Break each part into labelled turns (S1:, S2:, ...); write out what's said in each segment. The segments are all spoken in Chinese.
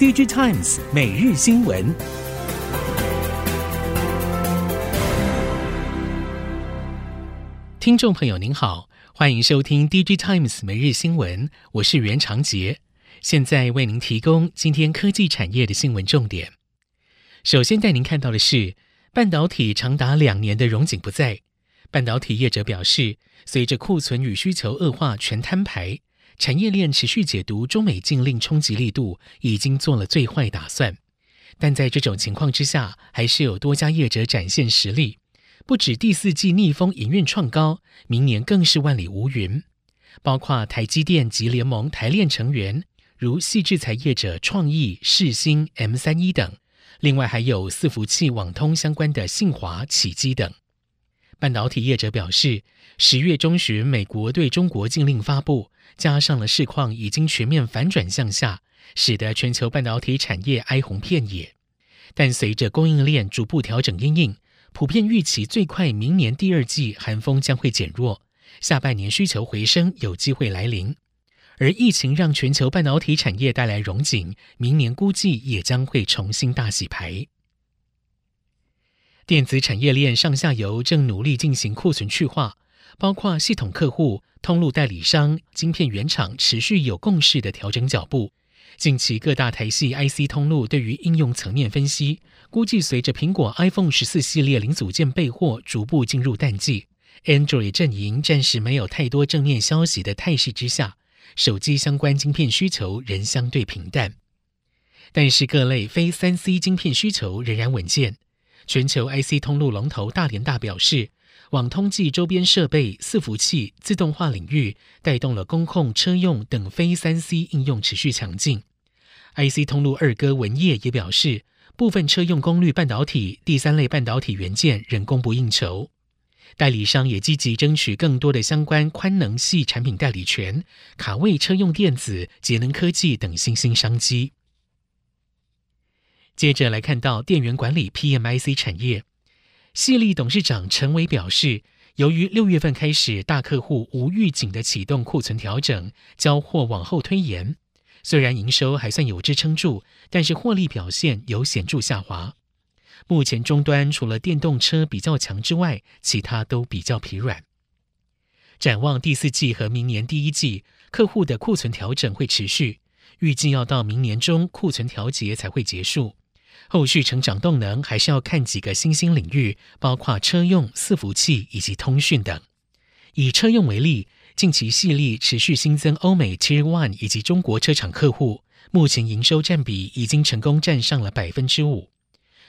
S1: DigiTimes 每日新闻，听众朋友您好，欢迎收听 DigiTimes 每日新闻，我是袁长杰，现在为您提供今天科技产业的新闻重点。首先带您看到的是，半导体长达两年的荣景不再。半导体业者表示，随着库存与需求恶化全摊牌，产业链持续解读中美禁令冲击力度，已经做了最坏打算。但在这种情况之下，还是有多家业者展现实力，不止第四季逆风营运创高，明年更是万里无云。包括台积电及联盟台链成员，如矽智财业者创意、世新、M 三一等，另外还有伺服器网通相关的信华、启基等。半导体业者表示，十月中旬美国对中国禁令发布，加上了市况已经全面反转向下，使得全球半导体产业哀鸿遍野。但随着供应链逐步调整因应，普遍预期最快明年第二季寒风将会减弱，下半年需求回升有机会来临。而疫情让全球半导体产业带来荣景，明年估计也将会重新大洗牌。电子产业链上下游正努力进行库存去化，包括系统客户、通路代理商、晶片原厂持续有共识的调整脚步。近期各大台系 IC 通路对于应用层面分析，估计随着苹果 iPhone 十四系列零组件备货逐步进入淡季，Android 阵营暂时没有太多正面消息的态势之下，手机相关晶片需求仍相对平淡。但是各类非三 C 晶片需求仍然稳健。全球 IC 通路龙头大连大表示，网通及周边设备、伺服器、自动化领域带动了工控、车用等非三 C 应用持续强劲。IC 通路二哥文曄也表示，部分车用功率半导体、第三类半导体元件仍供不应求。代理商也积极争取更多的相关宽能系产品代理权，卡位车用电子、节能科技等新兴商机。接着来看到电源管理 PMIC 产业，矽力董事长陈伟表示，由于六月份开始大客户无预警的启动库存调整，交货往后推延，虽然营收还算有支撑住，但是获利表现有显著下滑。目前终端除了电动车比较强之外，其他都比较疲软。展望第四季和明年第一季，客户的库存调整会持续，预计要到明年中库存调节才会结束。后续成长动能还是要看几个新兴领域，包括车用、伺服器以及通讯等。以车用为例，近期系列持续新增欧美 Tier One 以及中国车厂客户，目前营收占比已经成功占上了百分之五。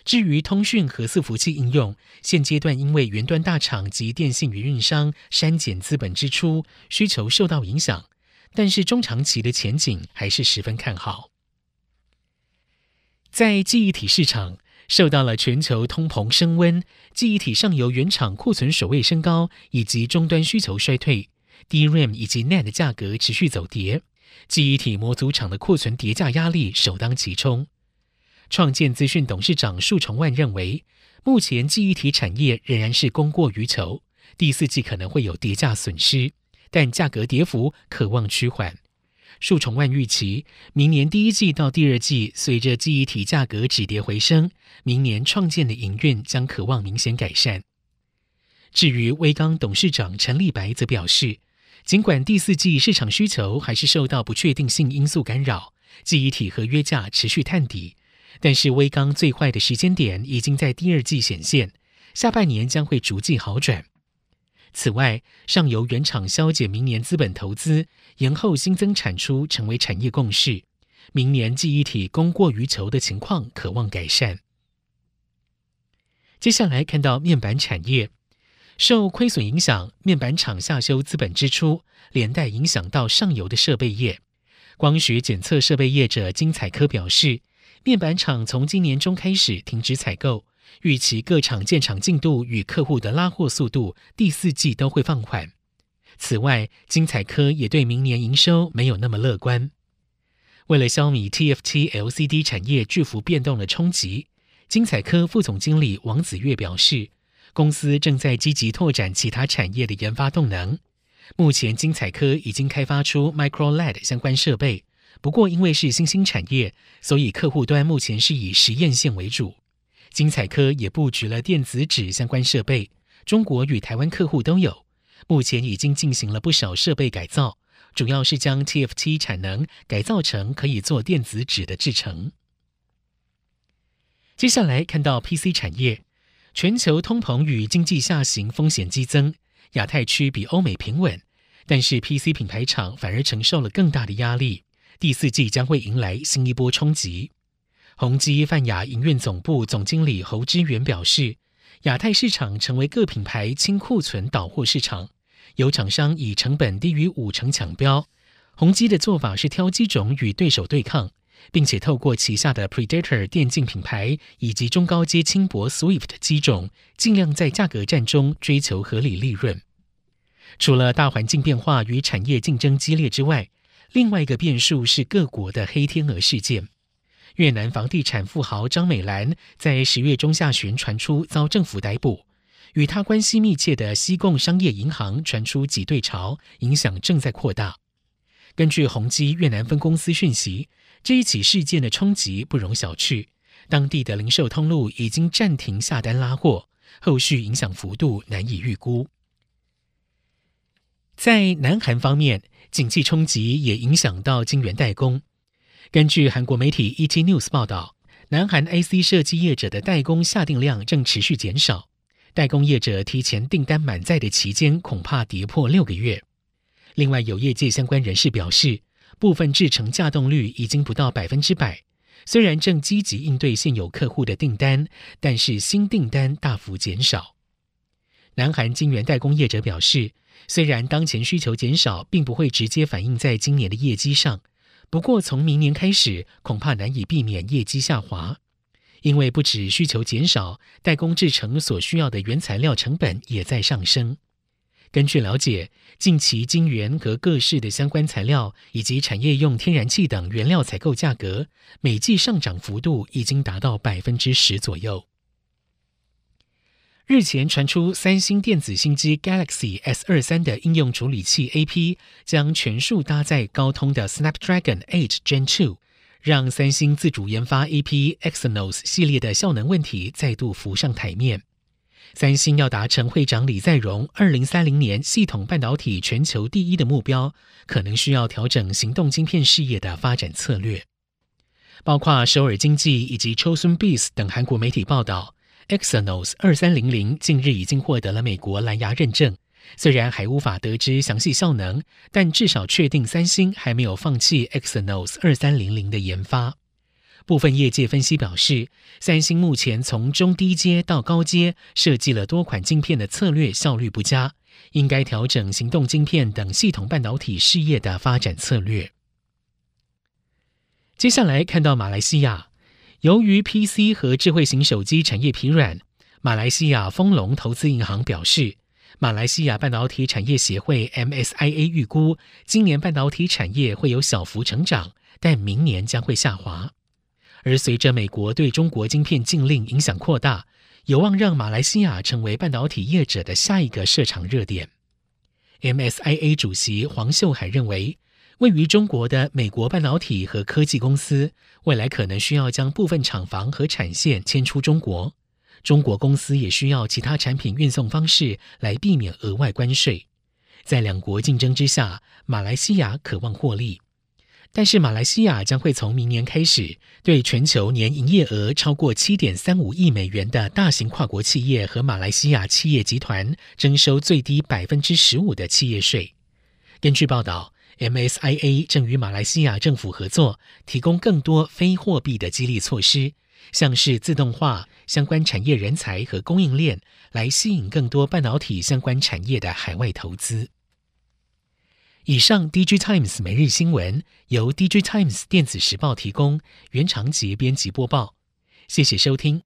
S1: 至于通讯和伺服器应用，现阶段因为云端大厂及电信运营商删减资本支出，需求受到影响，但是中长期的前景还是十分看好。在记忆体市场，受到了全球通膨升温、记忆体上游原厂库存守卫升高，以及终端需求衰退，DRAM 以及 NAND 价格持续走跌，记忆体模组厂的库存叠价压力首当其冲。创建资讯董事长束崇万认为，目前记忆体产业仍然是供过于求，第四季可能会有叠价损失，但价格跌幅可望趋缓。数重万预期，明年第一季到第二季，随着记忆体价格止跌回升，明年创建的营运将可望明显改善。至于威刚董事长陈立白则表示，尽管第四季市场需求还是受到不确定性因素干扰，记忆体合约价持续探底，但是威刚最坏的时间点已经在第二季显现，下半年将会逐季好转。此外，上游原厂削减明年资本投资，延后新增产出，成为产业共识。明年记忆体供过于求的情况可望改善。接下来看到面板产业，受亏损影响，面板厂下修资本支出，连带影响到上游的设备业。光学检测设备业者金彩科表示，面板厂从今年中开始停止采购。预期各厂建厂进度与客户的拉货速度，第四季都会放缓。此外，晶彩科也对明年营收没有那么乐观。为了消弭 TFT LCD 产业巨幅变动的冲击，晶彩科副总经理王子月表示，公司正在积极拓展其他产业的研发动能。目前，晶彩科已经开发出 Micro LED 相关设备，不过因为是新兴产业，所以客户端目前是以实验线为主。精彩科也布局了电子纸相关设备，中国与台湾客户都有。目前已经进行了不少设备改造，主要是将 TFT 产能改造成可以做电子纸的制成。接下来看到 PC 产业，全球通膨与经济下行风险激增，亚太区比欧美平稳，但是 PC 品牌厂反而承受了更大的压力，第四季将会迎来新一波冲击。宏基泛亚营运总部总经理侯之源表示，亚太市场成为各品牌清库存倒货市场，有厂商以成本低于五成抢标。宏基的做法是挑机种与对手对抗，并且透过旗下的 Predator 电竞品牌以及中高阶轻薄 Swift 机种，尽量在价格战中追求合理利润。除了大环境变化与产业竞争激烈之外，另外一个变数是各国的黑天鹅事件。越南房地产富豪张美兰在十月中下旬传出遭政府逮捕，与他关系密切的西贡商业银行传出挤兑潮，影响正在扩大。根据宏基越南分公司讯息，这一起事件的冲击不容小觑，当地的零售通路已经暂停下单拉货，后续影响幅度难以预估。在南韩方面，景气冲击也影响到晶圆代工。根据韩国媒体 ET News 报道，南韩 IC 设计业者的代工下订量正持续减少，代工业者提前订单满载的期间恐怕跌破六个月。另外，有业界相关人士表示，部分制程稼动率已经不到百分之百，虽然正积极应对现有客户的订单，但是新订单大幅减少。南韩晶圆代工业者表示，虽然当前需求减少，并不会直接反映在今年的业绩上。不过，从明年开始，恐怕难以避免业绩下滑，因为不止需求减少，代工制程所需要的原材料成本也在上升。根据了解，近期晶圆和各式的相关材料以及产业用天然气等原料采购价格，每季上涨幅度已经达到百分之十左右。日前传出，三星电子新机 Galaxy S 二三的应用处理器 AP 将全数搭载高通的 Snapdragon 8 Gen 2，让三星自主研发 AP Exynos 系列的效能问题再度浮上台面。三星要达成会长李在镕二零三零年系统半导体全球第一的目标，可能需要调整行动晶片事业的发展策略。包括首尔经济以及 Chosun Biz 等韩国媒体报道。Exynos 二三零零近日已经获得了美国蓝牙认证，虽然还无法得知详细效能，但至少确定三星还没有放弃 Exynos 二三零零的研发。部分业界分析表示，三星目前从中低阶到高阶设计了多款晶片的策略效率不佳，应该调整行动晶片等系统半导体事业的发展策略。接下来看到马来西亚。由于 PC 和智慧型手机产业疲软，马来西亚丰隆投资银行表示，马来西亚半导体产业协会 MSIA 预估，今年半导体产业会有小幅成长，但明年将会下滑。而随着美国对中国晶片禁令影响扩大，有望让马来西亚成为半导体业者的下一个设厂热点。MSIA 主席黄秀海认为，位于中国的美国半导体和科技公司，未来可能需要将部分厂房和产线迁出中国。中国公司也需要其他产品运送方式来避免额外关税。在两国竞争之下，马来西亚渴望获利，但是马来西亚将会从明年开始，对全球年营业额超过七点三五亿美元的大型跨国企业和马来西亚企业集团征收最低百分之十五的企业税。根据报道。MSIA 正与马来西亚政府合作，提供更多非货币的激励措施，像是自动化相关产业人才和供应链，来吸引更多半导体相关产业的海外投资。以上，DG Times 每日新闻由 DG Times 电子时报提供，袁长杰编辑播报，谢谢收听。